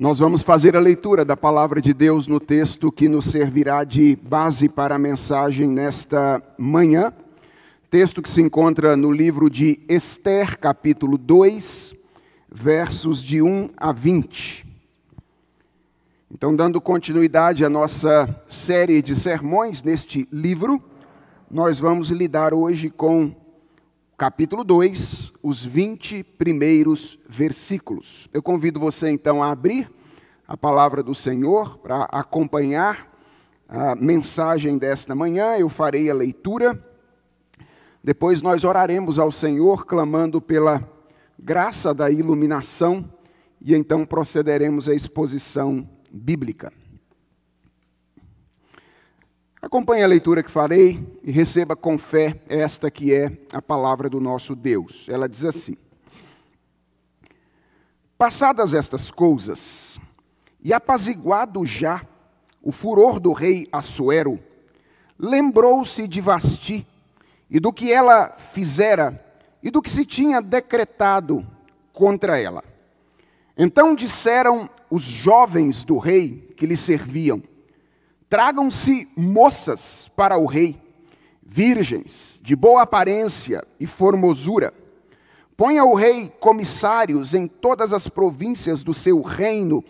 Nós vamos fazer a leitura da palavra de Deus no texto que nos servirá de base para a mensagem nesta manhã. Texto que se encontra no livro de Esther, capítulo 2, versos de 1 a 20. Então, dando continuidade à nossa série de sermões neste livro, nós vamos lidar hoje com capítulo 2, os 20 primeiros versículos. Eu convido você então a abrir a palavra do Senhor para acompanhar a mensagem desta manhã. Eu farei a leitura. Depois nós oraremos ao Senhor clamando pela graça da iluminação e então procederemos à exposição bíblica. Acompanhe a leitura que farei e receba com fé esta que é a palavra do nosso Deus. Ela diz assim: Passadas estas coisas, e apaziguado já o furor do rei Assuero, lembrou-se de Vasti e do que ela fizera e do que se tinha decretado contra ela. Então disseram os jovens do rei que lhe serviam: Tragam-se moças para o rei, virgens, de boa aparência e formosura. Ponha o rei comissários em todas as províncias do seu reino,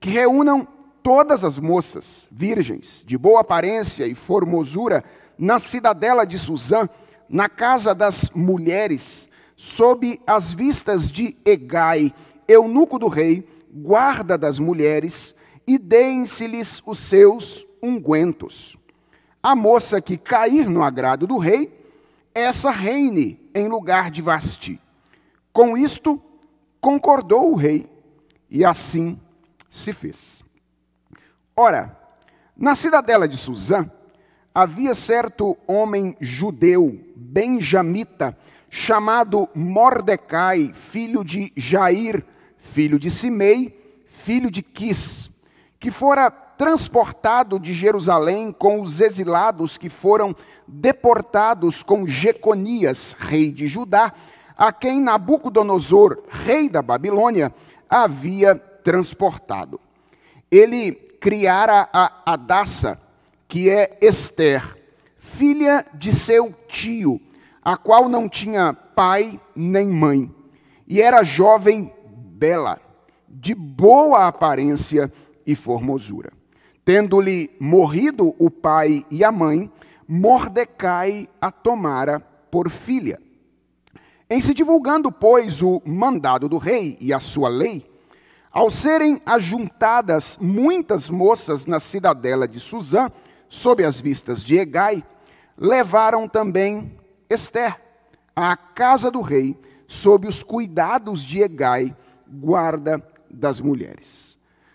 que reúnam todas as moças, virgens, de boa aparência e formosura, na cidadela de Suzã, na casa das mulheres, sob as vistas de Egai, eunuco do rei, guarda das mulheres, e deem-se-lhes os seus ungüentos. A moça que cair no agrado do rei, essa reine em lugar de Vasti. Com isto, concordou o rei, e assim se fez. Ora, na cidadela de Suzã, havia certo homem judeu, benjamita, chamado Mordecai, filho de Jair, filho de Simei, filho de Quis, que fora transportado de Jerusalém com os exilados que foram deportados com Jeconias, rei de Judá, a quem Nabucodonosor, rei da Babilônia, havia transportado. Ele criara a Adassa, que é Esther, filha de seu tio, a qual não tinha pai nem mãe, e era jovem bela, de boa aparência e formosura. Tendo-lhe morrido o pai e a mãe, Mordecai a tomara por filha. Em se divulgando, pois, o mandado do rei e a sua lei, ao serem ajuntadas muitas moças na cidadela de Suzã, sob as vistas de Egai, levaram também Esther à casa do rei, sob os cuidados de Egai, guarda das mulheres.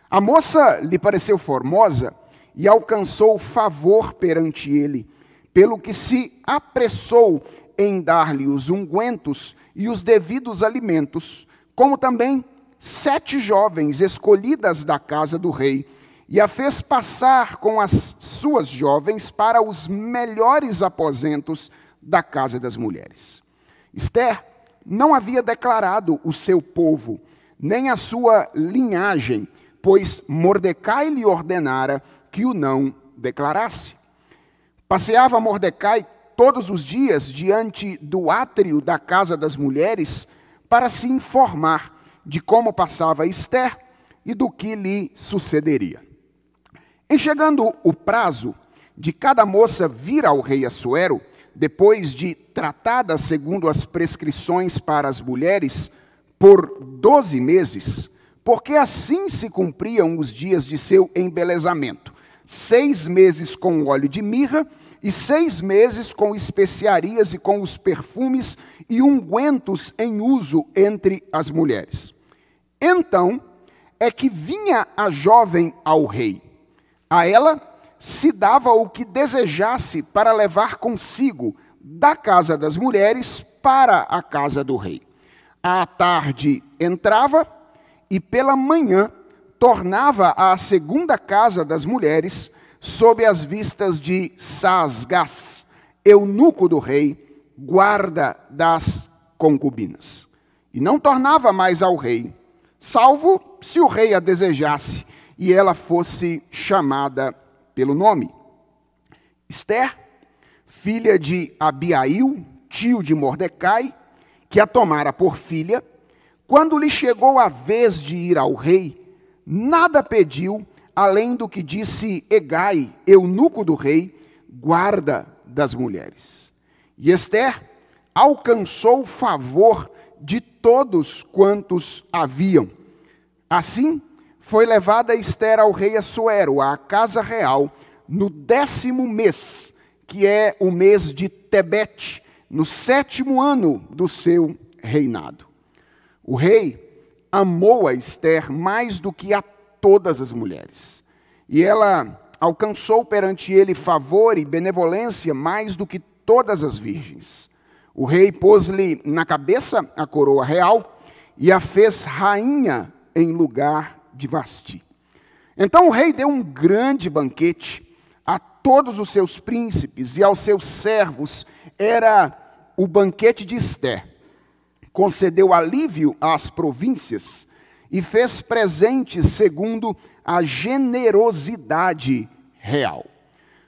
A moça lhe pareceu formosa e alcançou favor perante ele, pelo que se apressou em dar-lhe os ungüentos e os devidos alimentos, como também sete jovens escolhidas da casa do rei, e a fez passar com as suas jovens para os melhores aposentos da casa das mulheres. Esther não havia declarado o seu povo, nem a sua linhagem, pois Mordecai lhe ordenara que o não declarasse. Passeava Mordecai todos os dias diante do átrio da casa das mulheres para se informar de como passava Esther e do que lhe sucederia. Em chegando o prazo de cada moça vir ao rei Assuero, depois de tratada segundo as prescrições para as mulheres, por doze meses, porque assim se cumpriam os dias de seu embelezamento: seis meses com óleo de mirra, e seis meses com especiarias e com os perfumes e ungüentos em uso entre as mulheres. Então é que vinha a jovem ao rei. A ela se dava o que desejasse para levar consigo da casa das mulheres para a casa do rei. À tarde entrava e pela manhã tornava à segunda casa das mulheres, sob as vistas de Sasgas, eunuco do rei, guarda das concubinas. E não tornava mais ao rei, salvo se o rei a desejasse e ela fosse chamada pelo nome. Esther, filha de Abiail, tio de Mordecai, que a tomara por filha, quando lhe chegou a vez de ir ao rei, nada pediu além do que disse Egai, eunuco do rei, guarda das mulheres. E Esther alcançou favor de todos quantos haviam. Assim, foi levada Esther ao rei Assuero, à casa real, no décimo mês, que é o mês de Tebete, no sétimo ano do seu reinado. O rei amou a Esther mais do que a todas as mulheres. E ela alcançou perante ele favor e benevolência mais do que todas as virgens. O rei pôs-lhe na cabeça a coroa real e a fez rainha em lugar de Vasti. Então o rei deu um grande banquete a todos os seus príncipes e aos seus servos. Era o banquete de Esté. Concedeu alívio às províncias e fez presentes segundo a generosidade real.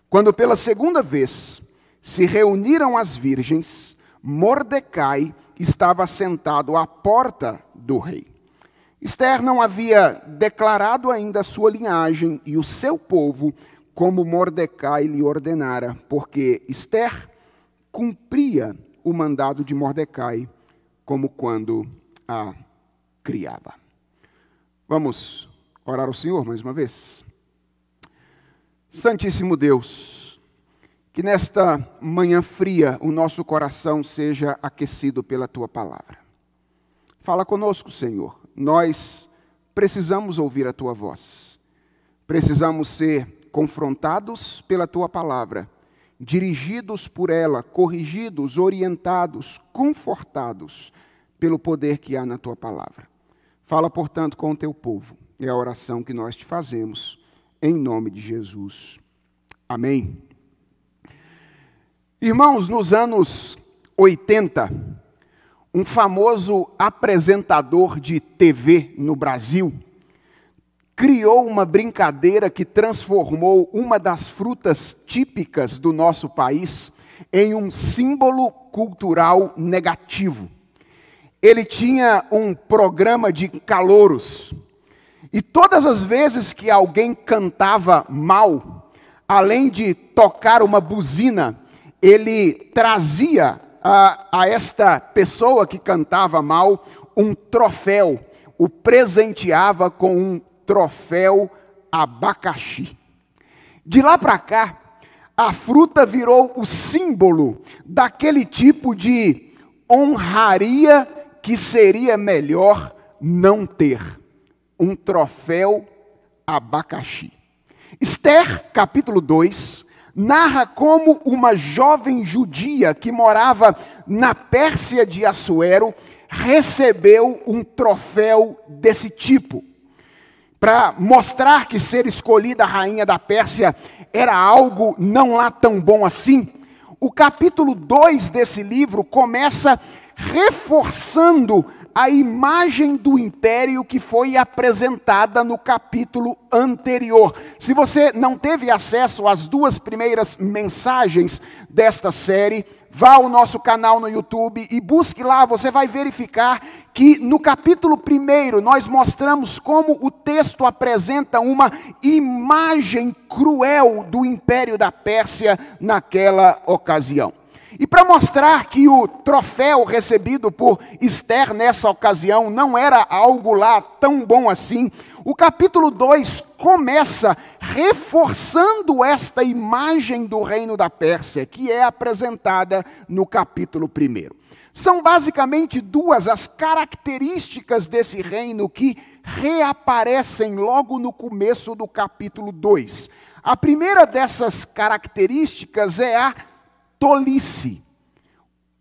Quando pela segunda vez se reuniram as virgens, Mordecai estava sentado à porta do rei. Esther não havia declarado ainda a sua linhagem e o seu povo, como Mordecai lhe ordenara, porque Esther cumpria o mandado de Mordecai, como quando a criava. Vamos orar ao Senhor mais uma vez? Santíssimo Deus, que nesta manhã fria o nosso coração seja aquecido pela tua palavra. Fala conosco, Senhor. Nós precisamos ouvir a tua voz. Precisamos ser confrontados pela tua palavra, dirigidos por ela, corrigidos, orientados, confortados pelo poder que há na tua palavra. Fala, portanto, com o teu povo. É a oração que nós te fazemos, em nome de Jesus. Amém. Irmãos, nos anos 80, um famoso apresentador de TV no Brasil criou uma brincadeira que transformou uma das frutas típicas do nosso país em um símbolo cultural negativo ele tinha um programa de calouros. E todas as vezes que alguém cantava mal, além de tocar uma buzina, ele trazia a, a esta pessoa que cantava mal um troféu, o presenteava com um troféu abacaxi. De lá para cá, a fruta virou o símbolo daquele tipo de honraria que seria melhor não ter um troféu abacaxi. Esther, capítulo 2, narra como uma jovem judia que morava na Pérsia de Assuero recebeu um troféu desse tipo. Para mostrar que ser escolhida a rainha da Pérsia era algo não lá tão bom assim, o capítulo 2 desse livro começa reforçando a imagem do império que foi apresentada no capítulo anterior. Se você não teve acesso às duas primeiras mensagens desta série, vá ao nosso canal no YouTube e busque lá, você vai verificar que no capítulo primeiro nós mostramos como o texto apresenta uma imagem cruel do império da Pérsia naquela ocasião. E para mostrar que o troféu recebido por Esther nessa ocasião não era algo lá tão bom assim, o capítulo 2 começa reforçando esta imagem do reino da Pérsia, que é apresentada no capítulo 1. São basicamente duas as características desse reino que reaparecem logo no começo do capítulo 2. A primeira dessas características é a tolice.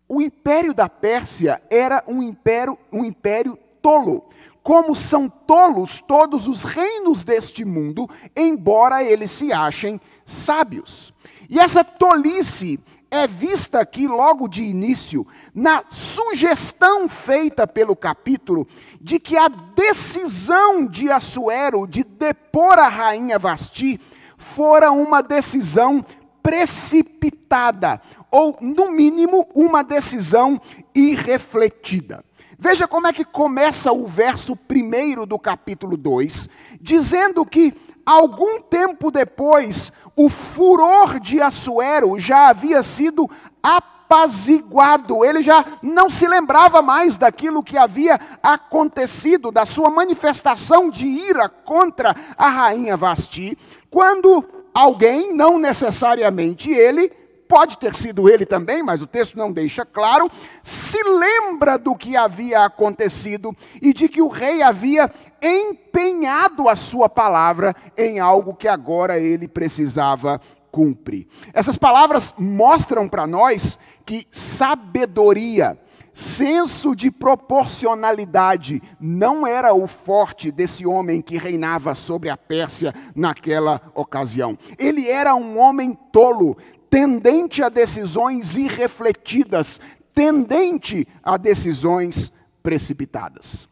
O império da Pérsia era um império, um império tolo. Como são tolos todos os reinos deste mundo, embora eles se achem sábios. E essa tolice é vista aqui logo de início, na sugestão feita pelo capítulo de que a decisão de Assuero de depor a rainha Vasti fora uma decisão precipitada, ou, no mínimo, uma decisão irrefletida. Veja como é que começa o verso primeiro do capítulo 2, dizendo que algum tempo depois o furor de Assuero já havia sido apaziguado, ele já não se lembrava mais daquilo que havia acontecido, da sua manifestação de ira contra a rainha Vasti, quando alguém, não necessariamente ele, pode ter sido ele também, mas o texto não deixa claro, se lembra do que havia acontecido e de que o rei havia empenhado a sua palavra em algo que agora ele precisava cumprir. Essas palavras mostram para nós que sabedoria, senso de proporcionalidade não era o forte desse homem que reinava sobre a Pérsia naquela ocasião. Ele era um homem tolo, tendente a decisões irrefletidas, tendente a decisões precipitadas.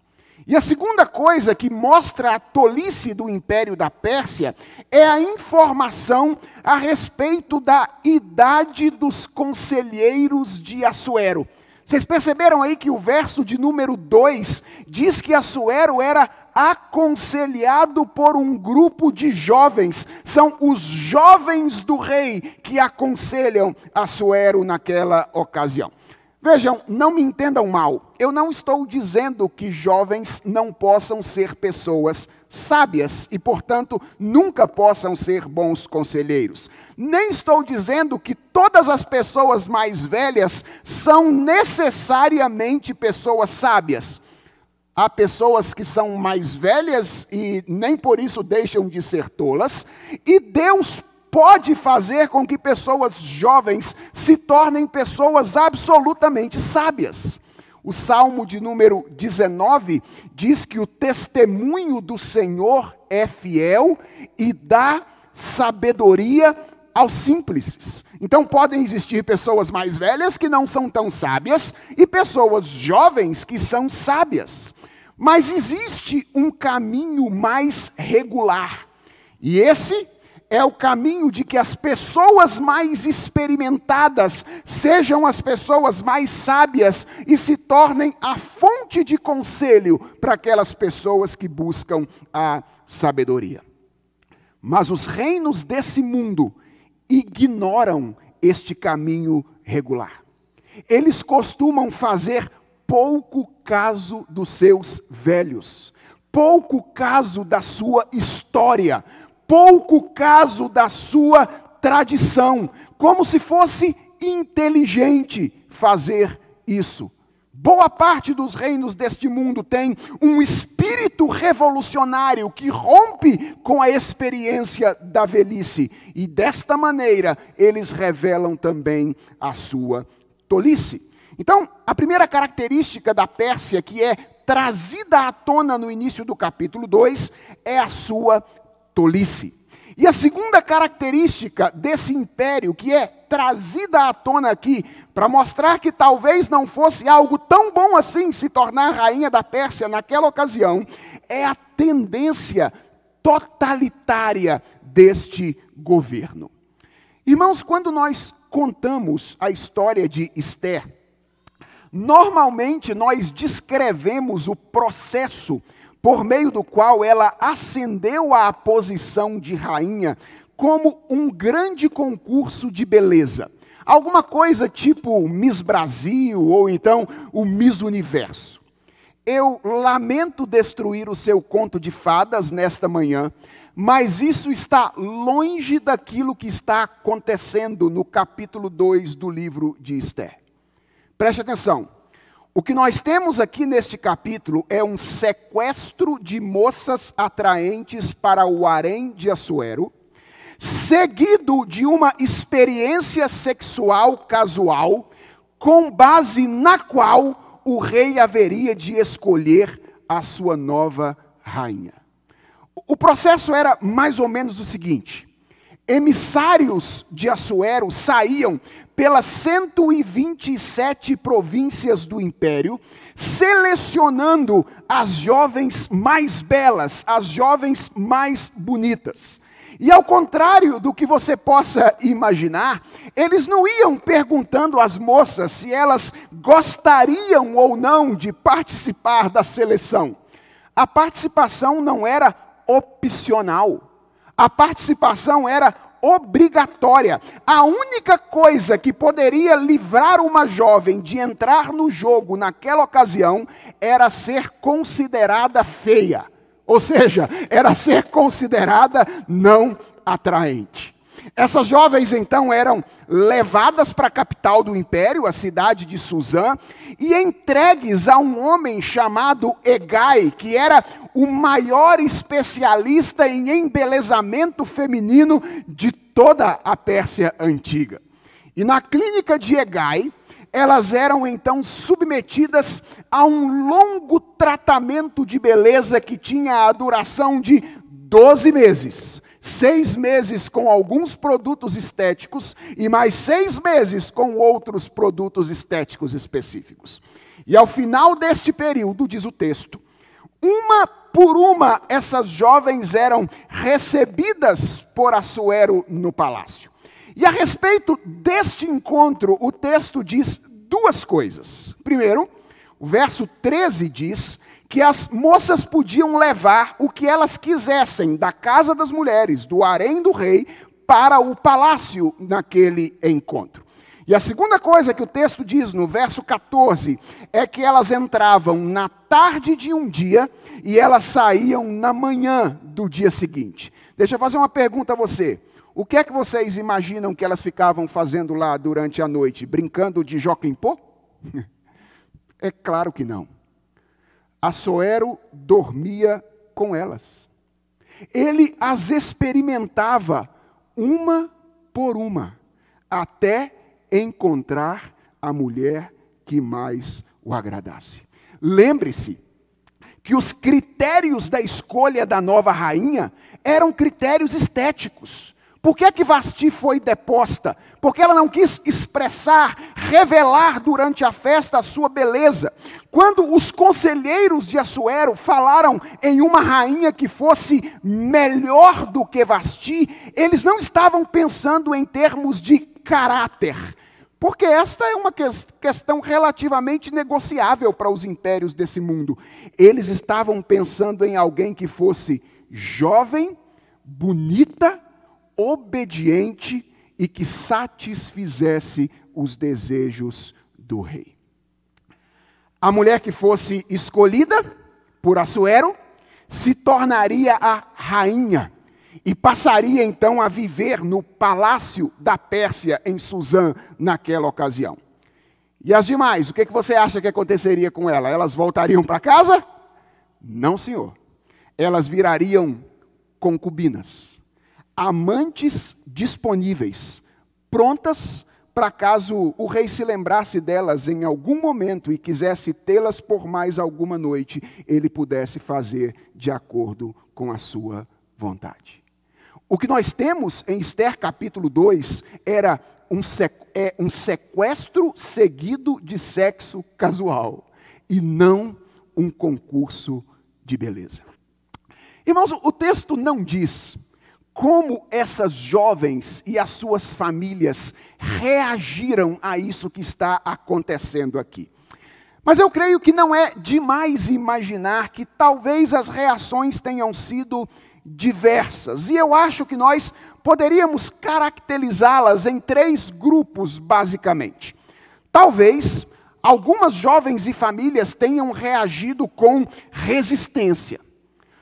E a segunda coisa que mostra a tolice do império da Pérsia é a informação a respeito da idade dos conselheiros de Assuero. Vocês perceberam aí que o verso de número 2 diz que Assuero era aconselhado por um grupo de jovens. São os jovens do rei que aconselham Assuero naquela ocasião. Vejam, não me entendam mal. Eu não estou dizendo que jovens não possam ser pessoas sábias e, portanto, nunca possam ser bons conselheiros. Nem estou dizendo que todas as pessoas mais velhas são necessariamente pessoas sábias. Há pessoas que são mais velhas e nem por isso deixam de ser tolas, e Deus pode fazer com que pessoas jovens se tornem pessoas absolutamente sábias. O Salmo de número 19 diz que o testemunho do Senhor é fiel e dá sabedoria aos simples. Então podem existir pessoas mais velhas que não são tão sábias e pessoas jovens que são sábias. Mas existe um caminho mais regular. E esse é o caminho de que as pessoas mais experimentadas sejam as pessoas mais sábias e se tornem a fonte de conselho para aquelas pessoas que buscam a sabedoria. Mas os reinos desse mundo ignoram este caminho regular. Eles costumam fazer pouco caso dos seus velhos, pouco caso da sua história, pouco caso da sua tradição, como se fosse inteligente fazer isso. Boa parte dos reinos deste mundo tem um espírito revolucionário que rompe com a experiência da velhice. E desta maneira, eles revelam também a sua tolice. Então, a primeira característica da Pérsia, que é trazida à tona no início do capítulo 2, é a sua tolice. E a segunda característica desse império, que é trazida à tona aqui, para mostrar que talvez não fosse algo tão bom assim se tornar rainha da Pérsia naquela ocasião, é a tendência totalitária deste governo. Irmãos, quando nós contamos a história de Esther, normalmente nós descrevemos o processo por meio do qual ela ascendeu à posição de rainha como um grande concurso de beleza. Alguma coisa tipo Miss Brasil ou então o Miss Universo. Eu lamento destruir o seu conto de fadas nesta manhã, mas isso está longe daquilo que está acontecendo no capítulo 2 do livro de Esther. Preste atenção. O que nós temos aqui neste capítulo é um sequestro de moças atraentes para o harém de Assuero, seguido de uma experiência sexual casual, com base na qual o rei haveria de escolher a sua nova rainha. O processo era mais ou menos o seguinte: emissários de Assuero saíam pelas 127 províncias do império, selecionando as jovens mais belas, as jovens mais bonitas. E ao contrário do que você possa imaginar, eles não iam perguntando às moças se elas gostariam ou não de participar da seleção. A participação não era opcional. A participação era obrigatória. A única coisa que poderia livrar uma jovem de entrar no jogo naquela ocasião era ser considerada feia. Ou seja, era ser considerada não atraente. Essas jovens então eram levadas para a capital do império, a cidade de Suzã, e entregues a um homem chamado Egai, que era o maior especialista em embelezamento feminino de toda a Pérsia antiga. E na clínica de Egai, elas eram então submetidas a um longo tratamento de beleza que tinha a duração de 12 meses. Seis meses com alguns produtos estéticos e mais seis meses com outros produtos estéticos específicos. E ao final deste período, diz o texto, uma por uma essas jovens eram recebidas por Assuero no palácio. E a respeito deste encontro, o texto diz duas coisas. Primeiro, o verso 13 diz que as moças podiam levar o que elas quisessem da casa das mulheres, do harém do rei, para o palácio naquele encontro. E a segunda coisa que o texto diz no verso 14 é que elas entravam na tarde de um dia e elas saíam na manhã do dia seguinte. Deixa eu fazer uma pergunta a você. O que é que vocês imaginam que elas ficavam fazendo lá durante a noite? Brincando de joquem-pô? É claro que não. Assoero dormia com elas. Ele as experimentava uma por uma, até encontrar a mulher que mais o agradasse. Lembre-se que os critérios da escolha da nova rainha eram critérios estéticos. Por que, que Vasti foi deposta? Porque ela não quis expressar, revelar durante a festa a sua beleza. Quando os conselheiros de Assuero falaram em uma rainha que fosse melhor do que Vasti, eles não estavam pensando em termos de caráter, porque esta é uma questão relativamente negociável para os impérios desse mundo. Eles estavam pensando em alguém que fosse jovem, bonita, obediente e que satisfizesse os desejos do rei. A mulher que fosse escolhida por Assuero se tornaria a rainha e passaria então a viver no palácio da Pérsia em Suzã naquela ocasião. E as demais, o que, você acha que aconteceria com ela? Elas voltariam para casa? Não, senhor. Elas virariam concubinas amantes disponíveis, prontas para caso o rei se lembrasse delas em algum momento e quisesse tê-las por mais alguma noite, ele pudesse fazer de acordo com a sua vontade. O que nós temos em Esther capítulo 2 era um, é um sequestro seguido de sexo casual e não um concurso de beleza. Irmãos, o texto não diz como essas jovens e as suas famílias reagiram a isso que está acontecendo aqui. Mas eu creio que não é demais imaginar que talvez as reações tenham sido diversas. E eu acho que nós poderíamos caracterizá-las em três grupos, basicamente. Talvez algumas jovens e famílias tenham reagido com resistência.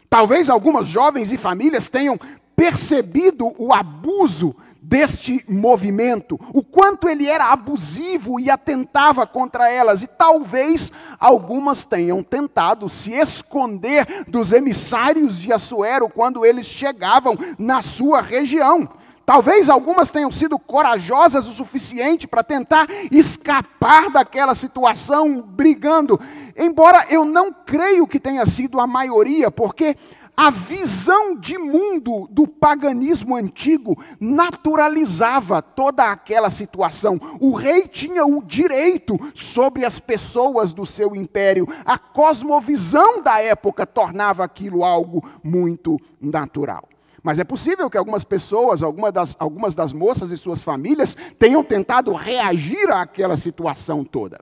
Talvez algumas jovens e famílias tenham percebido o abuso deste movimento, o quanto ele era abusivo e atentava contra elas, e talvez algumas tenham tentado se esconder dos emissários de Assuero quando eles chegavam na sua região. Talvez algumas tenham sido corajosas o suficiente para tentar escapar daquela situação, brigando. Embora eu não creio que tenha sido a maioria, porque a visão de mundo do paganismo antigo naturalizava toda aquela situação. O rei tinha o direito sobre as pessoas do seu império. A cosmovisão da época tornava aquilo algo muito natural. Mas é possível que algumas pessoas, algumas das, algumas das moças e suas famílias, tenham tentado reagir àquela situação toda.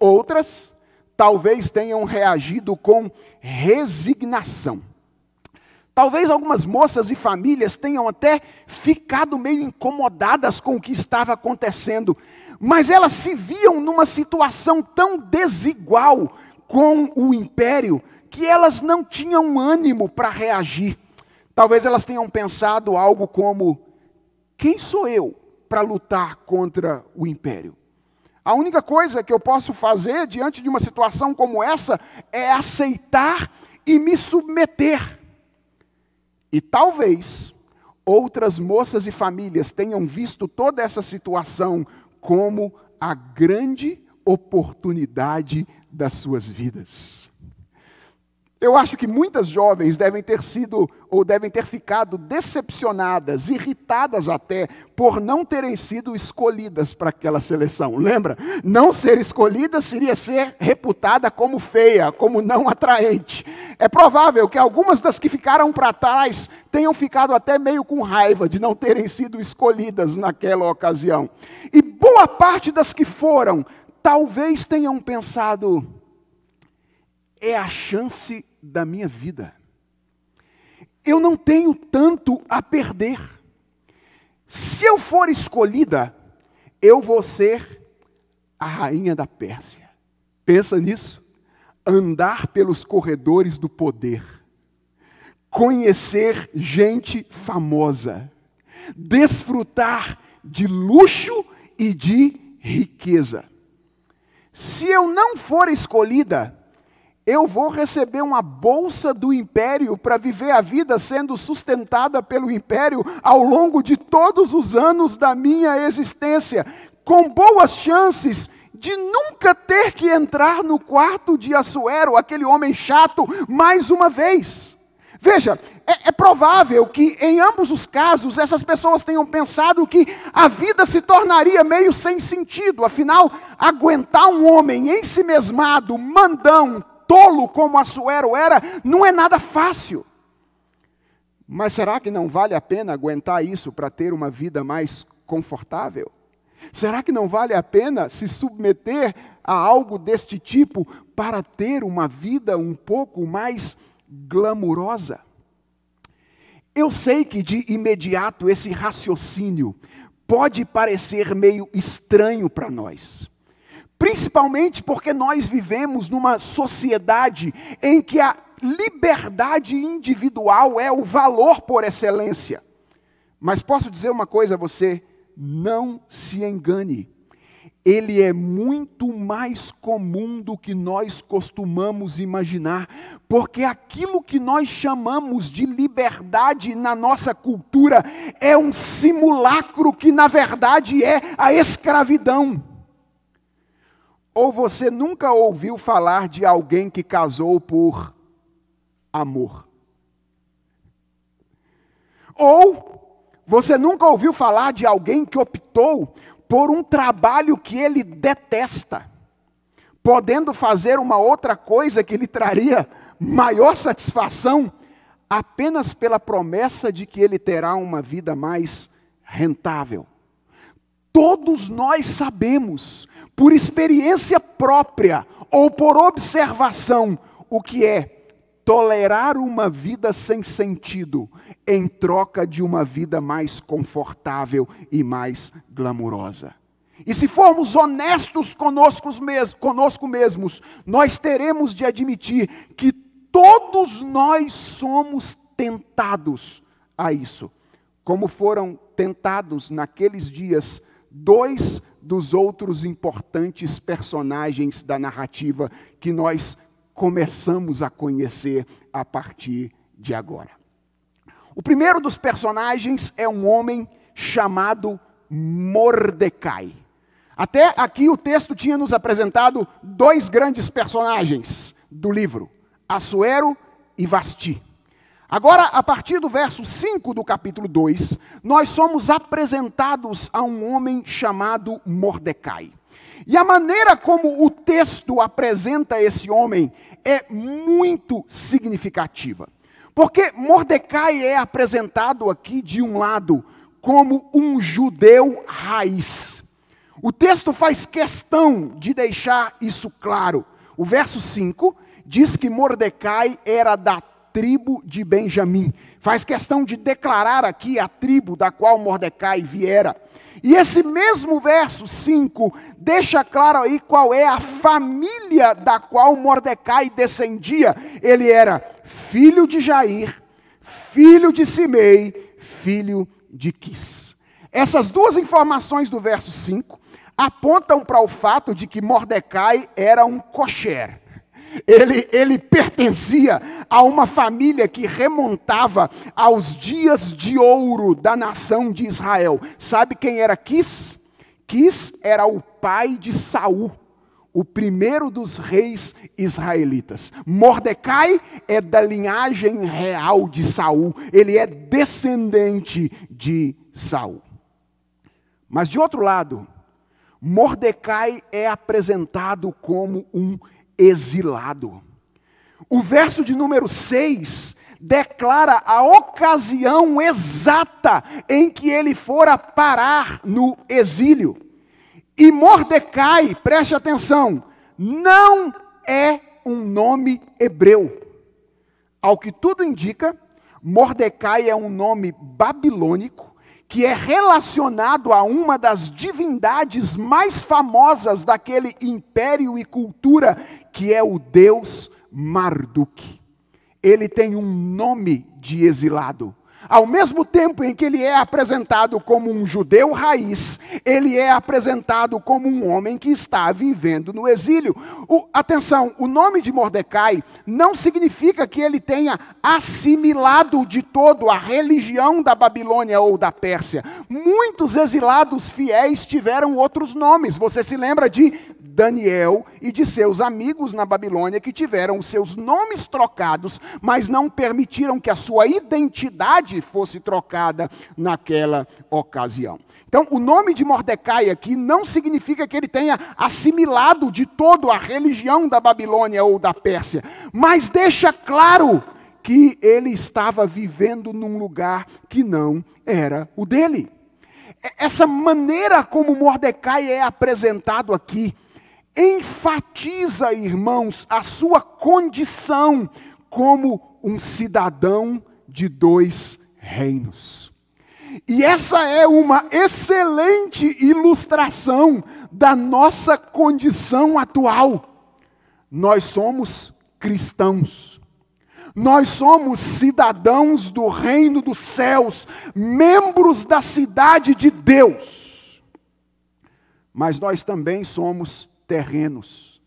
Outras, talvez tenham reagido com resignação. Talvez algumas moças e famílias tenham até ficado meio incomodadas com o que estava acontecendo, mas elas se viam numa situação tão desigual com o império que elas não tinham ânimo para reagir. Talvez elas tenham pensado algo como: quem sou eu para lutar contra o império? A única coisa que eu posso fazer diante de uma situação como essa é aceitar e me submeter. E talvez outras moças e famílias tenham visto toda essa situação como a grande oportunidade das suas vidas. Eu acho que muitas jovens devem ter sido ou devem ter ficado decepcionadas, irritadas até, por não terem sido escolhidas para aquela seleção. Lembra? Não ser escolhida seria ser reputada como feia, como não atraente. É provável que algumas das que ficaram para trás tenham ficado até meio com raiva de não terem sido escolhidas naquela ocasião. E boa parte das que foram, talvez tenham pensado: é a chance da minha vida. Eu não tenho tanto a perder. Se eu for escolhida, eu vou ser a rainha da Pérsia. Pensa nisso. Andar pelos corredores do poder, conhecer gente famosa, desfrutar de luxo e de riqueza. Se eu não for escolhida, eu vou receber uma bolsa do império para viver a vida sendo sustentada pelo império ao longo de todos os anos da minha existência, com boas chances de nunca ter que entrar no quarto de Assuero, aquele homem chato, mais uma vez. Veja, é, é, provável que em ambos os casos essas pessoas tenham pensado que a vida se tornaria meio sem sentido, afinal, aguentar um homem em si mesmado, mandão, tolo como Assuero era, não é nada fácil. Mas será que não vale a pena aguentar isso para ter uma vida mais confortável? Será que não vale a pena se submeter a algo deste tipo para ter uma vida um pouco mais glamurosa? Eu sei que de imediato esse raciocínio pode parecer meio estranho para nós. Principalmente porque nós vivemos numa sociedade em que a liberdade individual é o valor por excelência. Mas posso dizer uma coisa a você: não se engane. Ele é muito mais comum do que nós costumamos imaginar, porque aquilo que nós chamamos de liberdade na nossa cultura é um simulacro que, na verdade, é a escravidão. Ou você nunca ouviu falar de alguém que casou por amor? Ou você nunca ouviu falar de alguém que optou por um trabalho que ele detesta, podendo fazer uma outra coisa que lhe traria maior satisfação, apenas pela promessa de que ele terá uma vida mais rentável? Todos nós sabemos por experiência própria ou por observação, o que é tolerar uma vida sem sentido em troca de uma vida mais confortável e mais glamurosa. E se formos honestos conosco, mes conosco mesmos, nós teremos de admitir que todos nós somos tentados a isso, como foram tentados naqueles dias dois dos outros importantes personagens da narrativa que nós começamos a conhecer a partir de agora. O primeiro dos personagens é um homem chamado Mordecai. Até aqui o texto tinha nos apresentado dois grandes personagens do livro, Assuero e Vasti. Agora, a partir do verso 5 do capítulo 2, nós somos apresentados a um homem chamado Mordecai. E a maneira como o texto apresenta esse homem é muito significativa. Porque Mordecai é apresentado aqui, de um lado, como um judeu raiz. O texto faz questão de deixar isso claro. O verso 5 diz que Mordecai era da tribo de Benjamim. Faz questão de declarar aqui a tribo da qual Mordecai viera. E esse mesmo verso 5 deixa claro aí qual é a família da qual Mordecai descendia. Ele era filho de Jair, filho de Simei, filho de Quis. Essas duas informações do verso 5 apontam para o fato de que Mordecai era um kosher ele, ele pertencia a uma família que remontava aos dias de ouro da nação de Israel. Sabe quem era Quis? Quis era o pai de Saul, o primeiro dos reis israelitas. Mordecai é da linhagem real de Saul, ele é descendente de Saul. Mas de outro lado, Mordecai é apresentado como um exilado. O verso de número 6 declara a ocasião exata em que ele fora parar no exílio. E Mordecai, preste atenção, não é um nome hebreu. Ao que tudo indica, Mordecai é um nome babilônico que é relacionado a uma das divindades mais famosas daquele império e cultura, que é o deus Marduk. Ele tem um nome de exilado. Ao mesmo tempo em que ele é apresentado como um judeu raiz, ele é apresentado como um homem que está vivendo no exílio. O, atenção, o nome de Mordecai não significa que ele tenha assimilado de todo a religião da Babilônia ou da Pérsia. Muitos exilados fiéis tiveram outros nomes. Você se lembra de Daniel e de seus amigos na Babilônia que tiveram os seus nomes trocados, mas não permitiram que a sua identidade fosse trocada naquela ocasião. Então, o nome de Mordecai aqui não significa que ele tenha assimilado de todo a religião da Babilônia ou da Pérsia, mas deixa claro que ele estava vivendo num lugar que não era o dele. Essa maneira como Mordecai é apresentado aqui enfatiza, irmãos, a sua condição como um cidadão de dois reinos. E essa é uma excelente ilustração da nossa condição atual. Nós somos cristãos. Nós somos cidadãos do reino dos céus, membros da cidade de Deus. Mas nós também somos terrenos.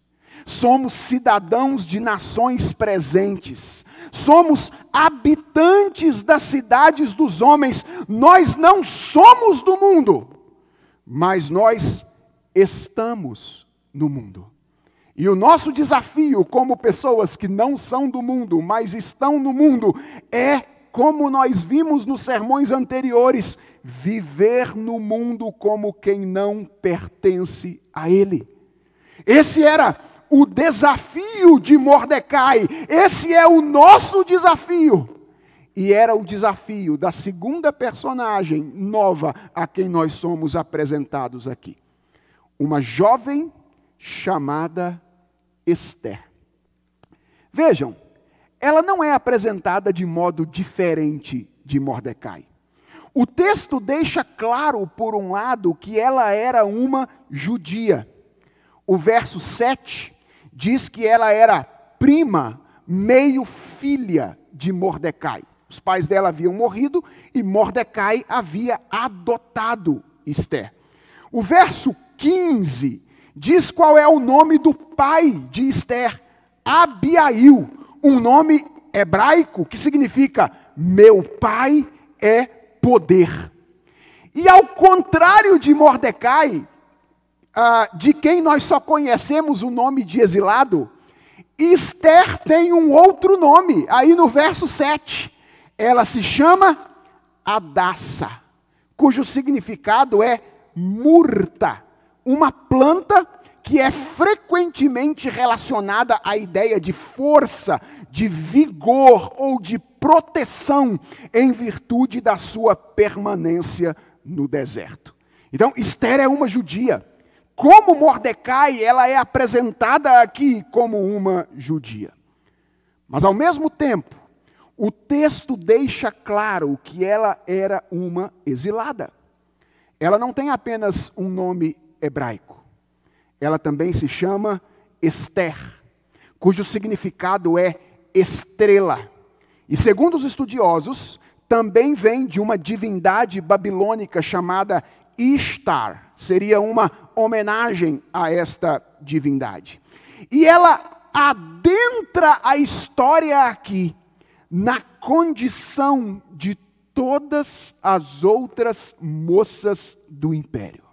Somos cidadãos de nações presentes. Somos habitantes das cidades dos homens. Nós não somos do mundo, mas nós estamos no mundo. E o nosso desafio, como pessoas que não são do mundo, mas estão no mundo, é, como nós vimos nos sermões anteriores, viver no mundo como quem não pertence a ele. Esse era o desafio de Mordecai, esse é o nosso desafio. E era o desafio da segunda personagem nova a quem nós somos apresentados aqui. Uma jovem chamada Esther. Vejam, ela não é apresentada de modo diferente de Mordecai. O texto deixa claro, por um lado, que ela era uma judia. O verso 7 diz que ela era prima, meio filha de Mordecai. Os pais dela haviam morrido e Mordecai havia adotado Esther. O verso 15 diz qual é o nome do pai de Esther, Abiail, um nome hebraico que significa meu pai é poder. E ao contrário de Mordecai, ah, de quem nós só conhecemos o nome de exilado, Esther tem um outro nome, aí no verso 7. Ela se chama Adassa, cujo significado é murta, uma planta que é frequentemente relacionada à ideia de força, de vigor ou de proteção em virtude da sua permanência no deserto. Então, Esther é uma judia. Como Mordecai, ela é apresentada aqui como uma judia. Mas, ao mesmo tempo, o texto deixa claro que ela era uma exilada. Ela não tem apenas um nome hebraico ela também se chama Esther, cujo significado é estrela. E segundo os estudiosos, também vem de uma divindade babilônica chamada Ishtar. Seria uma homenagem a esta divindade. E ela adentra a história aqui na condição de todas as outras moças do império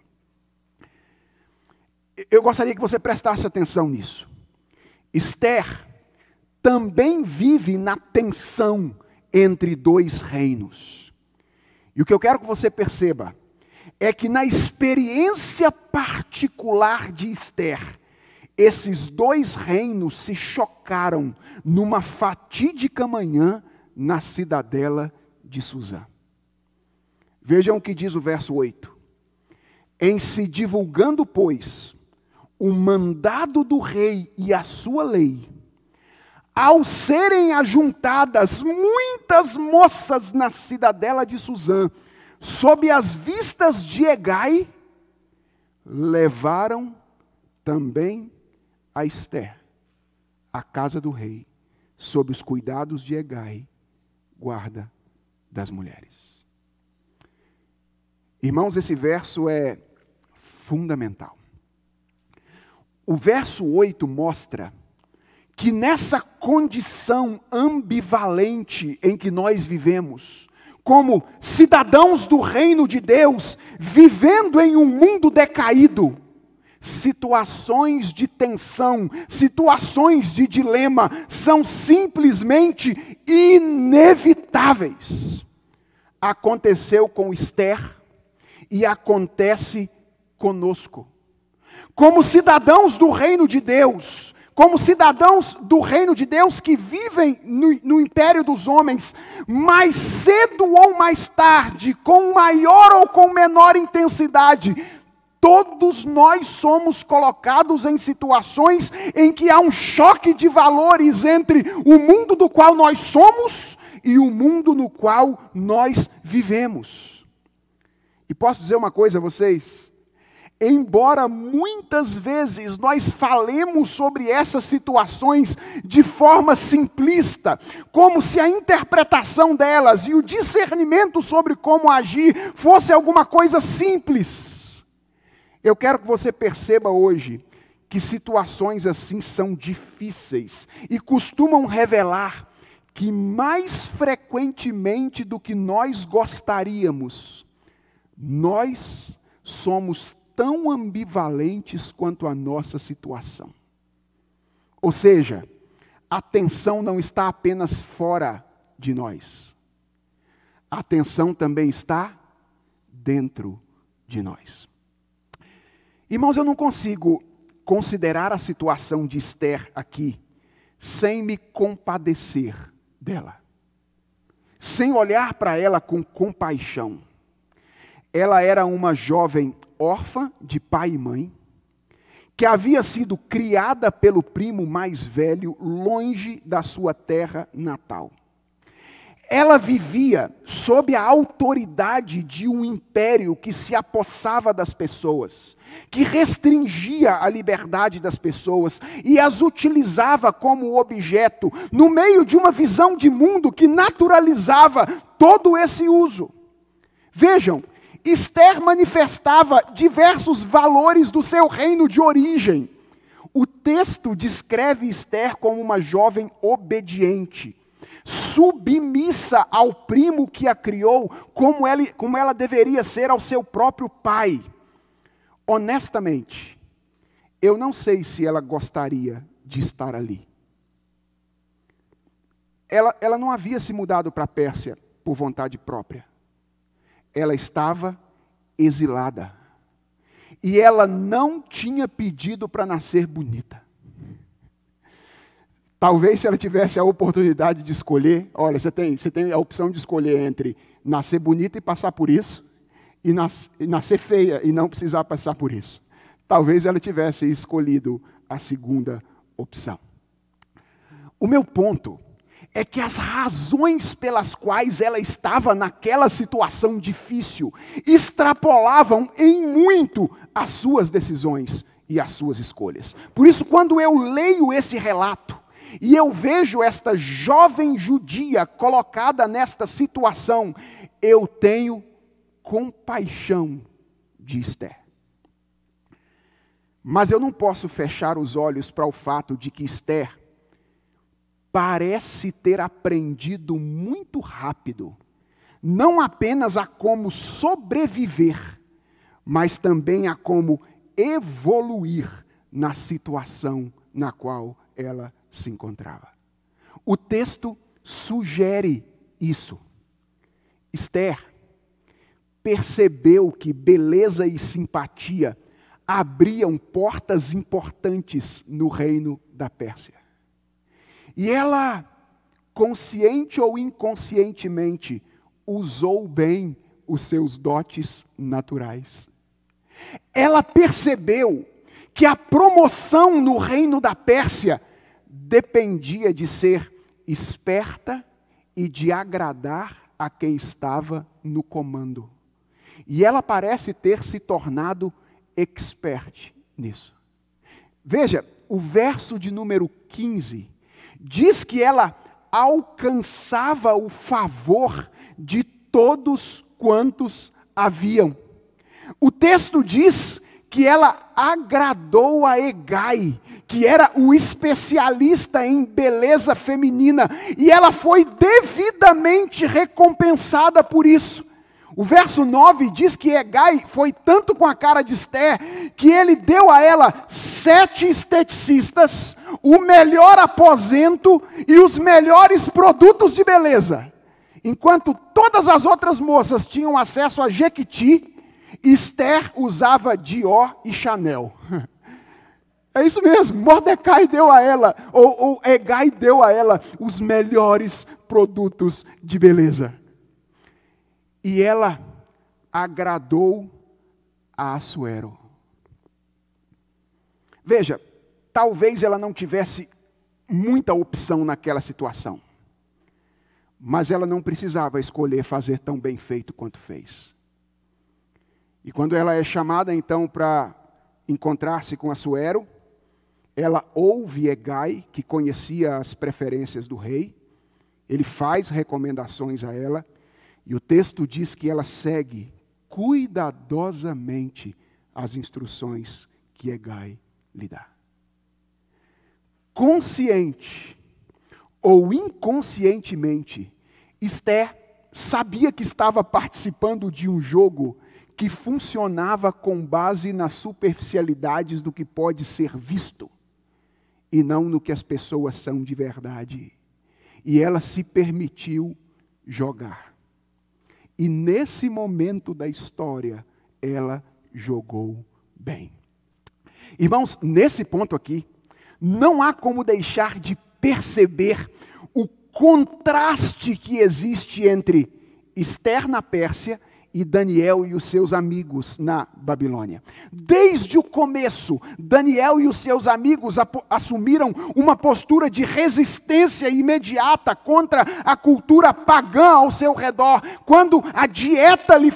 eu gostaria que você prestasse atenção nisso. Esther também vive na tensão entre dois reinos. E o que eu quero que você perceba é que na experiência particular de Esther, esses dois reinos se chocaram numa fatídica manhã na cidadela de Suzã. Vejam o que diz o verso 8. Em se divulgando, pois, o mandado do rei e a sua lei, ao serem ajuntadas muitas moças na cidadela de Suzã, sob as vistas de Egai, levaram também a Esther à casa do rei, sob os cuidados de Egai, guarda das mulheres. Irmãos, esse verso é fundamental o verso 8 mostra que nessa condição ambivalente em que nós vivemos, como cidadãos do reino de Deus, vivendo em um mundo decaído, situações de tensão, situações de dilema são simplesmente inevitáveis. Aconteceu com Esther e acontece conosco como cidadãos do reino de Deus, como cidadãos do reino de Deus que vivem no, no, império dos homens, mais cedo ou mais tarde, com maior ou com menor intensidade, todos nós somos colocados em situações em que há um choque de valores entre o mundo do qual nós somos e o mundo no qual nós vivemos. E posso dizer uma coisa a vocês? Embora muitas vezes nós falemos sobre essas situações de forma simplista, como se a interpretação delas e o discernimento sobre como agir fosse alguma coisa simples, eu quero que você perceba hoje que situações assim são difíceis e costumam revelar que mais frequentemente do que nós gostaríamos, nós somos tão ambivalentes quanto a nossa situação. Ou seja, a tensão não está apenas fora de nós, a tensão também está dentro de nós. Irmãos, eu não consigo considerar a situação de Esther aqui sem me compadecer dela, sem olhar para ela com compaixão. Ela era uma jovem órfã de pai e mãe, que havia sido criada pelo primo mais velho longe da sua terra natal. Ela vivia sob a autoridade de um império que se apossava das pessoas, que restringia a liberdade das pessoas e as utilizava como objeto, no meio de uma visão de mundo que naturalizava todo esse uso. Vejam, Esther manifestava diversos valores do seu reino de origem. O texto descreve Esther como uma jovem obediente, submissa ao primo que a criou, como ela, como ela deveria ser ao seu próprio pai. Honestamente, eu não sei se ela gostaria de estar ali. ela, ela não havia se mudado para a Pérsia por vontade própria. Ela estava exilada. E ela não tinha pedido para nascer bonita. Talvez se ela tivesse a oportunidade de escolher, olha, você tem, você tem a opção de escolher entre nascer bonita e passar por isso, e, nas, e nascer feia e não precisar passar por isso. Talvez ela tivesse escolhido a segunda opção. O meu ponto é que as razões pelas quais ela estava naquela situação difícil extrapolavam em muito as suas decisões e as suas escolhas. Por isso, quando eu leio esse relato, e eu vejo esta jovem judia colocada nesta situação, eu tenho compaixão de Esther. Mas eu não posso fechar os olhos para o fato de que Esther parece ter aprendido muito rápido, não apenas a como sobreviver, mas também a como evoluir na situação na qual ela se encontrava. O texto sugere isso. Esther percebeu que beleza e simpatia abriam portas importantes no reino da Pérsia. E ela, consciente ou inconscientemente, usou bem os seus dotes naturais. Ela percebeu que a promoção no reino da Pérsia dependia de ser esperta e de agradar a quem estava no comando. E ela parece ter se tornado expert nisso. Veja, o verso de número 15 diz que ela alcançava o favor de todos quantos haviam. O texto diz que ela agradou a Egai, que era o especialista em beleza feminina, e ela foi devidamente recompensada por isso. O verso 9 diz que Egai foi tanto com a cara de Esther que ele deu a ela sete esteticistas, o melhor aposento e os melhores produtos de beleza. Enquanto todas as outras moças tinham acesso a Jequiti, Esther usava Dior e Chanel. É isso mesmo, Mordecai deu a ela, ou, ou Egai deu a ela os melhores produtos de beleza. E ela agradou a Assuero. Veja, talvez ela não tivesse muita opção naquela situação. Mas ela não precisava escolher fazer tão bem feito quanto fez. E quando ela é chamada então para encontrar-se com Assuero, ela ouve Egai, que conhecia as preferências do rei, ele faz recomendações a ela, e o texto diz que ela segue cuidadosamente as instruções que Egai lhe dá. Consciente ou inconscientemente, Esther sabia que estava participando de um jogo que funcionava com base nas superficialidades do que pode ser visto e não no que as pessoas são de verdade. E ela se permitiu jogar. E nesse momento da história, ela jogou bem. Irmãos, nesse ponto aqui, não há como deixar de perceber o contraste que existe entre Esther na Pérsia e Daniel e os seus amigos na Babilônia. Desde o começo, Daniel e os seus amigos assumiram uma postura de resistência imediata contra a cultura pagã ao seu redor. Quando a dieta lhes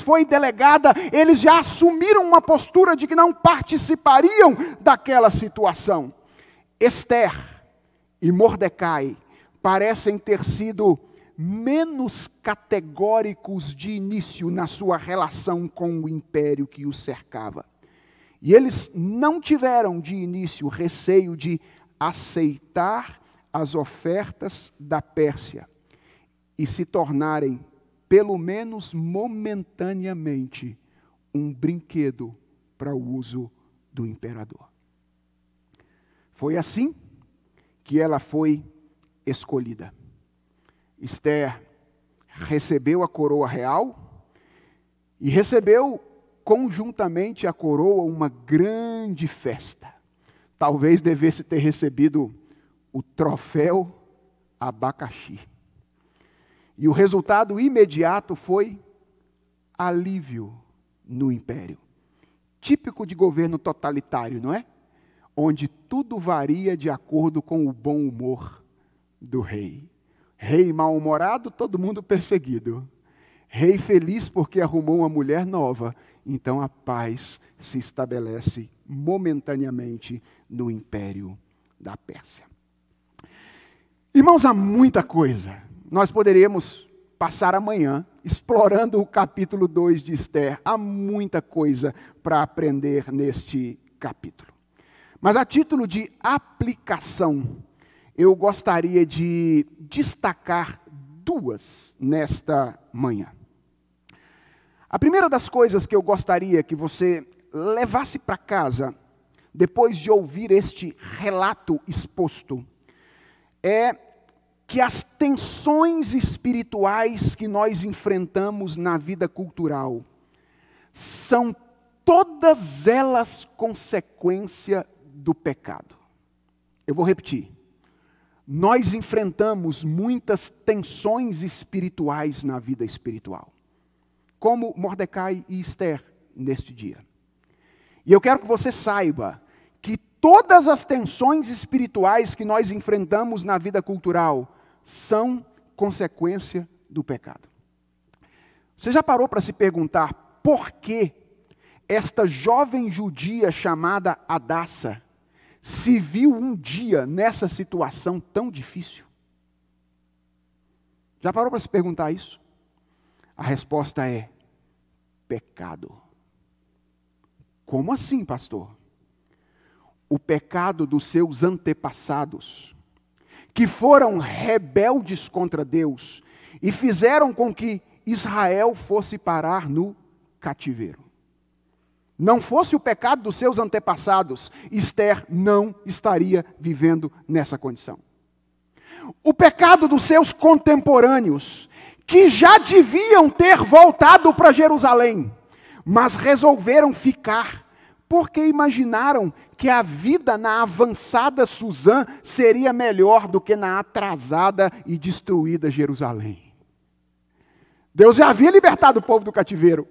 foi, delegada, eles já assumiram uma postura de que não participariam daquela situação. Esther e Mordecai parecem ter sido menos categóricos de início na sua relação com o império que os cercava. E eles não tiveram de início receio de aceitar as ofertas da Pérsia e se tornarem, pelo menos momentaneamente, um brinquedo para o uso do imperador. Foi assim que ela foi escolhida. Esther recebeu a coroa real e recebeu conjuntamente a coroa uma grande festa. Talvez devesse ter recebido o troféu abacaxi. E o resultado imediato foi alívio no império. Típico de governo totalitário, não é? Onde tudo varia de acordo com o bom humor do rei. Rei mal-humorado, todo mundo perseguido. Rei feliz porque arrumou uma mulher nova, então a paz se estabelece momentaneamente no império da Pérsia. Irmãos, há muita coisa. Nós poderíamos passar amanhã explorando o capítulo 2 de Esther. Há muita coisa para aprender neste capítulo. Mas a título de aplicação, eu gostaria de destacar duas nesta manhã. A primeira das coisas que eu gostaria que você levasse para casa, depois de ouvir este relato exposto, é que as tensões espirituais que nós enfrentamos na vida cultural são todas elas consequência do pecado. Eu vou repetir. Nós enfrentamos muitas tensões espirituais na vida espiritual, como Mordecai e Esther neste dia. E eu quero que você saiba que todas as tensões espirituais que nós enfrentamos na vida cultural são consequência do pecado. Você já parou para se perguntar por que esta jovem judia chamada Adassa se viu um dia nessa situação tão difícil? Já parou para se perguntar isso? A resposta é: pecado. Como assim, pastor? O pecado dos seus antepassados que foram rebeldes contra Deus e fizeram com que Israel fosse parar no cativeiro. Não fosse o pecado dos seus antepassados, Esther não estaria vivendo nessa condição. O pecado dos seus contemporâneos, que já deviam ter voltado para Jerusalém, mas resolveram ficar, porque imaginaram que a vida na avançada Suzã seria melhor do que na atrasada e destruída Jerusalém. Deus já havia libertado o povo do cativeiro,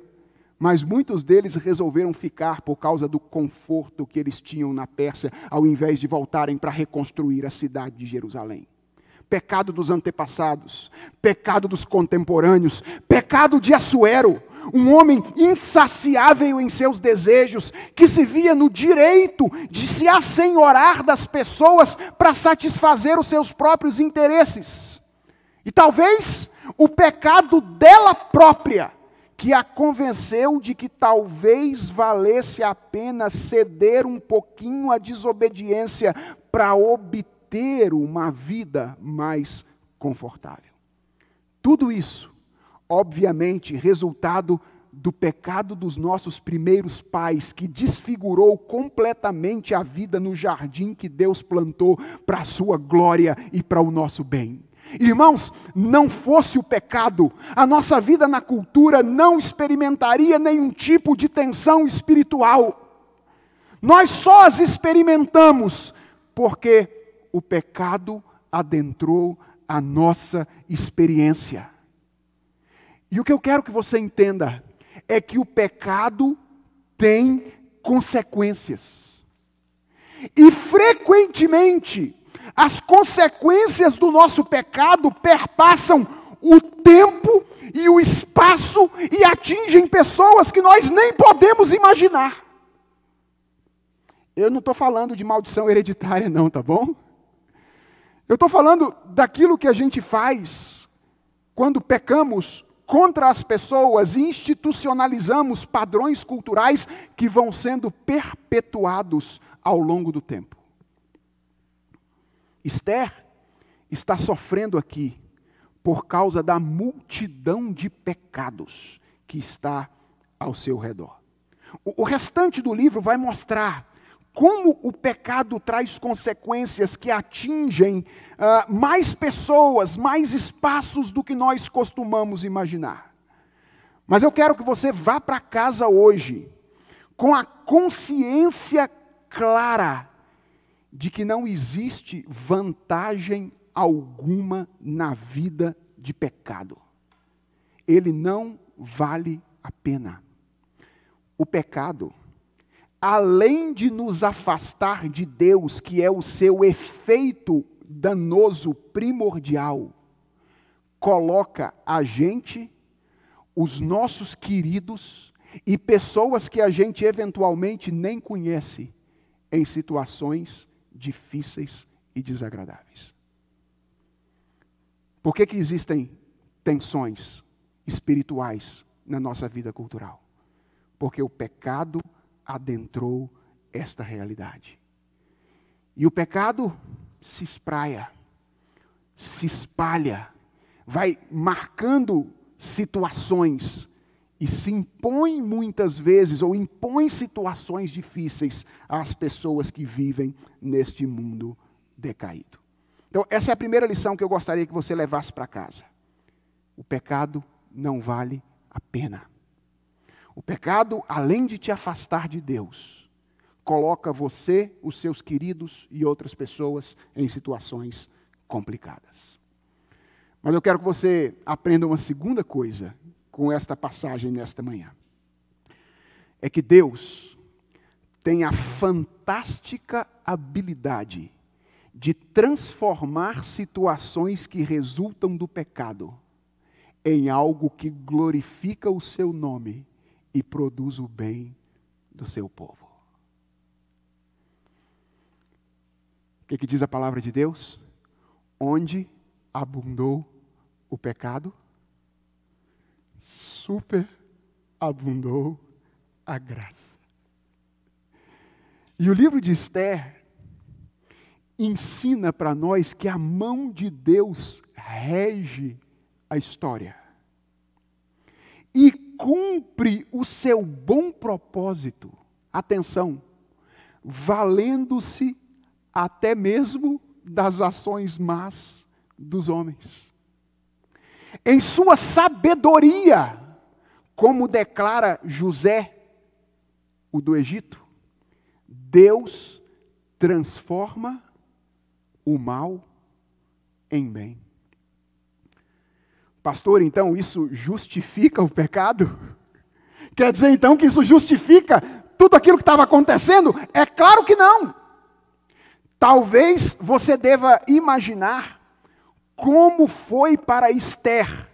mas muitos deles resolveram ficar por causa do conforto que eles tinham na Pérsia, ao invés de voltarem para reconstruir a cidade de Jerusalém. Pecado dos antepassados, pecado dos contemporâneos, pecado de Assuero, um homem insaciável em seus desejos, que se via no direito de se assenhorar das pessoas para satisfazer os seus próprios interesses. E talvez o pecado dela própria, que a convenceu de que talvez valesse a pena ceder um pouquinho à desobediência para obter uma vida mais confortável. Tudo isso obviamente, resultado do pecado dos nossos primeiros pais, que desfigurou completamente a vida no jardim que Deus plantou para a sua glória e para o nosso bem. Irmãos, não fosse o pecado, a nossa vida na cultura não experimentaria nenhum tipo de tensão espiritual. Nós só as experimentamos porque o pecado adentrou a nossa experiência. E o que eu quero que você entenda é que o pecado tem consequências. E frequentemente, as consequências do nosso pecado perpassam o tempo e o espaço e atingem pessoas que nós nem podemos imaginar. Eu não estou falando de maldição hereditária, não, tá bom? Eu estou falando daquilo que a gente faz quando pecamos contra as pessoas e institucionalizamos padrões culturais que vão sendo perpetuados ao longo do tempo. Esther está sofrendo aqui por causa da multidão de pecados que está ao seu redor. O, restante do livro vai mostrar como o pecado traz consequências que atingem uh, mais pessoas, mais espaços do que nós costumamos imaginar. Mas eu quero que você vá para casa hoje com a consciência clara de que não existe vantagem alguma na vida de pecado. Ele não vale a pena. O pecado além de nos afastar de Deus, que é o seu efeito danoso primordial, coloca a gente, os nossos queridos e pessoas que a gente eventualmente nem conhece em situações difíceis e desagradáveis. Por que, que existem tensões espirituais na nossa vida cultural? Porque o pecado adentrou esta realidade. E o pecado se espraia, se espalha, vai marcando situações e se impõe muitas vezes, ou impõe situações difíceis às pessoas que vivem neste mundo decaído. Então, essa é a primeira lição que eu gostaria que você levasse para casa. O pecado não vale a pena. O pecado, além de te afastar de Deus, coloca você, os seus queridos e outras pessoas em situações complicadas. Mas eu quero que você aprenda uma segunda coisa com esta passagem nesta manhã. É que Deus tem a fantástica habilidade de transformar situações que resultam do pecado em algo que glorifica o seu nome e produz o bem do seu povo. O que, que diz a palavra de Deus? Onde abundou o pecado, super abundou a graça. E o livro de Esther ensina para nós que a mão de Deus rege a história. E cumpre o seu bom propósito, atenção, valendo-se até mesmo das ações más dos homens. Em sua sabedoria, como declara José, o do Egito, Deus transforma o mal em bem. Pastor, então isso justifica o pecado? Quer dizer então que isso justifica tudo aquilo que estava acontecendo? É claro que não. Talvez você deva imaginar como foi para Esther,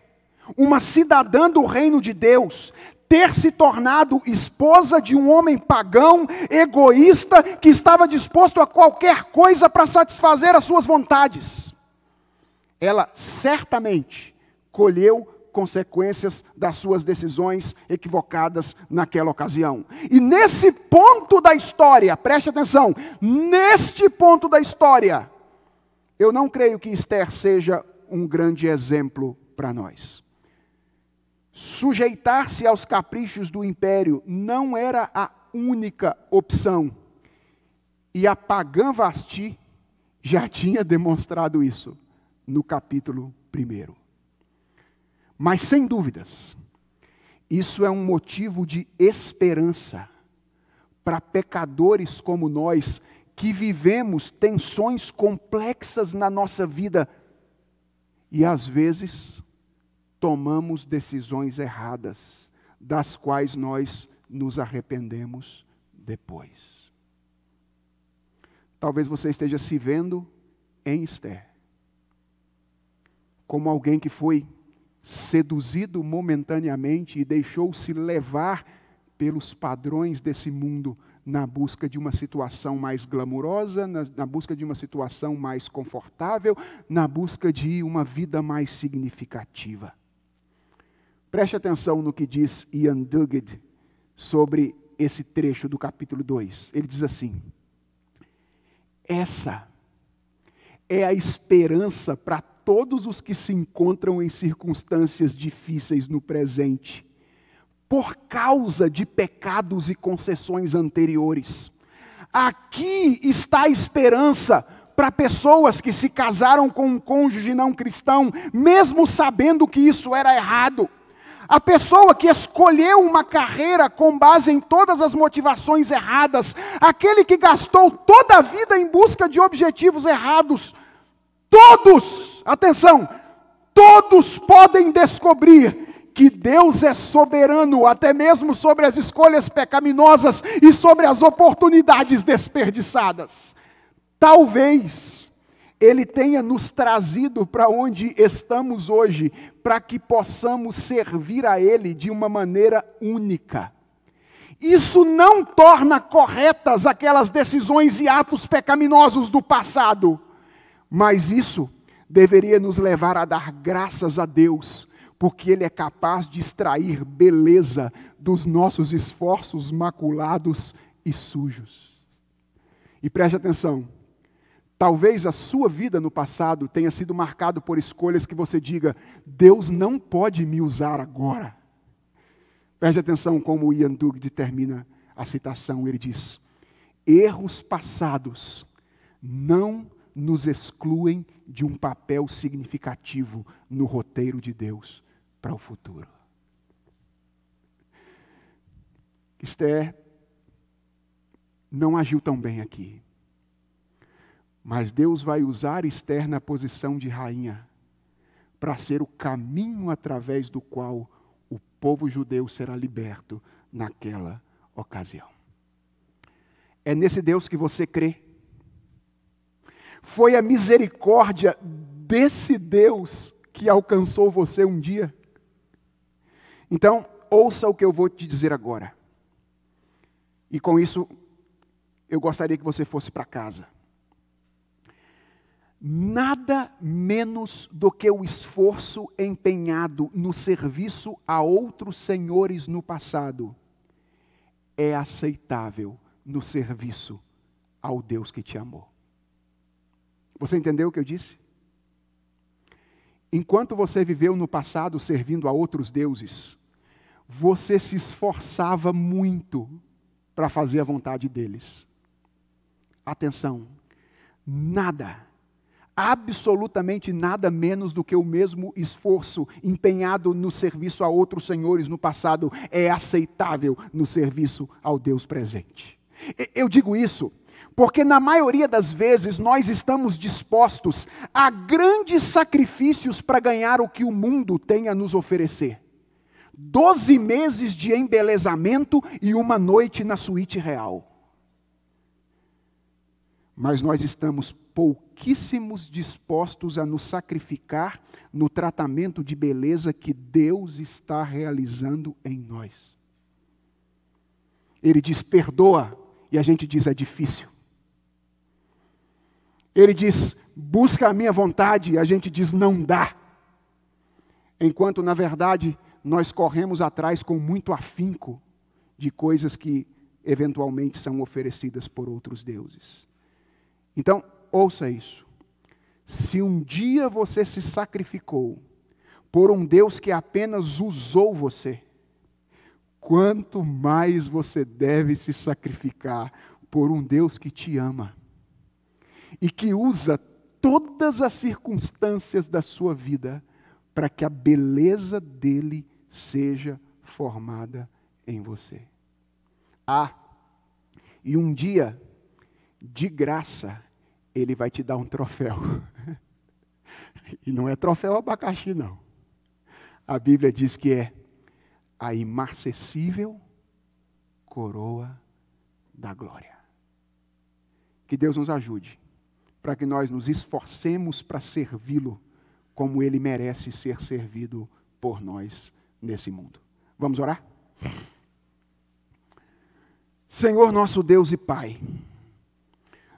uma cidadã do reino de Deus, ter se tornado esposa de um homem pagão, egoísta, que estava disposto a qualquer coisa para satisfazer as suas vontades. Ela certamente colheu consequências das suas decisões equivocadas naquela ocasião. E nesse ponto da história, preste atenção, neste ponto da história, eu não creio que Esther seja um grande exemplo para nós. Sujeitar-se aos caprichos do império não era a única opção. E a pagã Vasti já tinha demonstrado isso no capítulo 1. Mas sem dúvidas, isso é um motivo de esperança para pecadores como nós, que vivemos tensões complexas na nossa vida e às vezes tomamos decisões erradas, das quais nós nos arrependemos depois. Talvez você esteja se vendo em Esther, como alguém que foi seduzido momentaneamente e deixou-se levar pelos padrões desse mundo na busca de uma situação mais glamurosa, na, na, busca de uma situação mais confortável, na busca de uma vida mais significativa. Preste atenção no que diz Ian Duguid sobre esse trecho do capítulo 2. Ele diz assim: Essa é a esperança para todos os que se encontram em circunstâncias difíceis no presente, por causa de pecados e concessões anteriores. Aqui está a esperança para pessoas que se casaram com um cônjuge não cristão, mesmo sabendo que isso era errado. A pessoa que escolheu uma carreira com base em todas as motivações erradas, aquele que gastou toda a vida em busca de objetivos errados, todos, atenção, todos podem descobrir que Deus é soberano até mesmo sobre as escolhas pecaminosas e sobre as oportunidades desperdiçadas. Talvez Ele tenha nos trazido para onde estamos hoje, para que possamos servir a Ele de uma maneira única. Isso não torna corretas aquelas decisões e atos pecaminosos do passado, mas isso deveria nos levar a dar graças a Deus porque Ele é capaz de extrair beleza dos nossos esforços maculados e sujos. E preste atenção, talvez a sua vida no passado tenha sido marcado por escolhas que você diga: Deus não pode me usar agora. Preste atenção como Ian Dugd termina a citação, ele diz: erros passados não nos excluem de um papel significativo no roteiro de Deus para o futuro. Esther não agiu tão bem aqui. Mas Deus vai usar Esther na posição de rainha para ser o caminho através do qual o povo judeu será liberto naquela ocasião. É nesse Deus que você crê. Foi a misericórdia desse Deus que alcançou você um dia. Então, ouça o que eu vou te dizer agora. E com isso, eu gostaria que você fosse para casa. Nada menos do que o esforço empenhado no serviço a outros senhores no passado é aceitável no serviço ao Deus que te amou. Você entendeu o que eu disse? Enquanto você viveu no passado servindo a outros deuses, você se esforçava muito para fazer a vontade deles. Atenção, nada, absolutamente nada menos do que o mesmo esforço empenhado no serviço a outros senhores no passado é aceitável no serviço ao Deus presente. Eu digo isso porque na maioria das vezes nós estamos dispostos a grandes sacrifícios para ganhar o que o mundo tem a nos oferecer doze meses de embelezamento e uma noite na suíte real. Mas nós estamos pouquíssimos dispostos a nos sacrificar no tratamento de beleza que Deus está realizando em nós. Ele diz: perdoa, e a gente diz: é difícil. Ele diz: busca a minha vontade, e a gente diz: não dá. Enquanto, na verdade, nós corremos atrás com muito afinco de coisas que eventualmente são oferecidas por outros deuses. Então, ouça isso. Se um dia você se sacrificou por um Deus que apenas usou você, quanto mais você deve se sacrificar por um Deus que te ama e que usa todas as circunstâncias da sua vida para que a beleza dele seja formada em você. Ah, e um dia, de graça, ele vai te dar um troféu. e não é troféu abacaxi, não. A Bíblia diz que é a imarcessível coroa da glória. Que Deus nos ajude, para que nós nos esforcemos para servi-lo como ele merece ser servido por nós nesse mundo. Vamos orar? Senhor nosso Deus e Pai,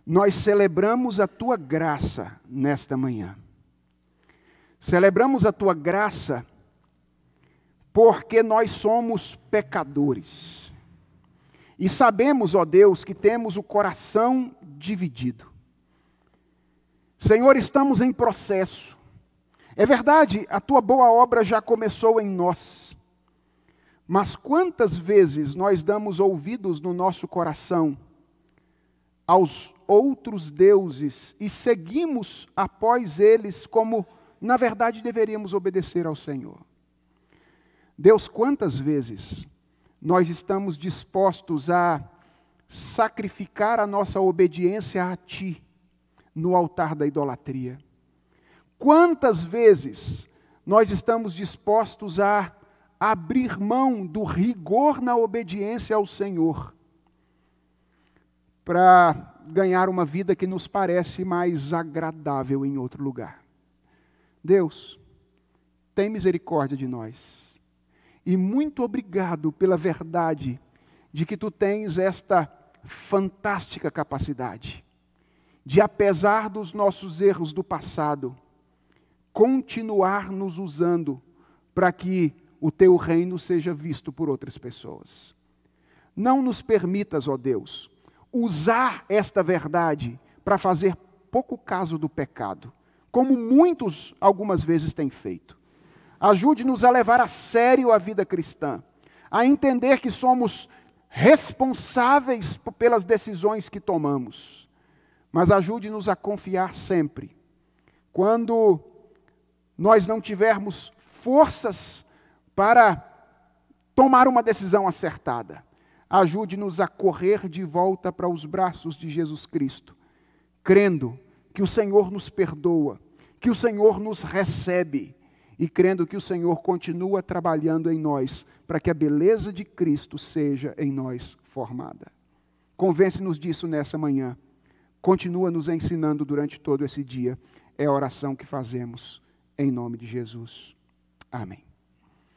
nós celebramos a tua graça nesta manhã. Celebramos a tua graça porque nós somos pecadores. E sabemos, ó Deus, que temos o coração dividido. Senhor, estamos em processo. É verdade, a tua boa obra já começou em nós. Mas quantas vezes nós damos ouvidos no nosso coração aos outros deuses e seguimos após eles como, na verdade, deveríamos obedecer ao Senhor. Deus, quantas vezes nós estamos dispostos a sacrificar a nossa obediência a Ti no altar da idolatria? Quantas vezes nós estamos dispostos a abrir mão do rigor na obediência ao Senhor para ganhar uma vida que nos parece mais agradável em outro lugar? Deus, tem misericórdia de nós. E muito obrigado pela verdade de que tu tens esta fantástica capacidade de, apesar dos nossos erros do passado, continuar nos usando para que o teu reino seja visto por outras pessoas. Não nos permitas, ó Deus, usar esta verdade para fazer pouco caso do pecado, como muitos algumas vezes têm feito. Ajude-nos a levar a sério a vida cristã, a entender que somos responsáveis pelas decisões que tomamos, mas ajude-nos a confiar sempre. Quando nós não tivermos forças para tomar uma decisão acertada. Ajude-nos a correr de volta para os braços de Jesus Cristo, crendo que o Senhor nos perdoa, que o Senhor nos recebe e crendo que o Senhor continua trabalhando em nós para que a beleza de Cristo seja em nós formada. Convence-nos disso nessa manhã. Continua nos ensinando durante todo esse dia. É a oração que fazemos em nome de Jesus. Amém.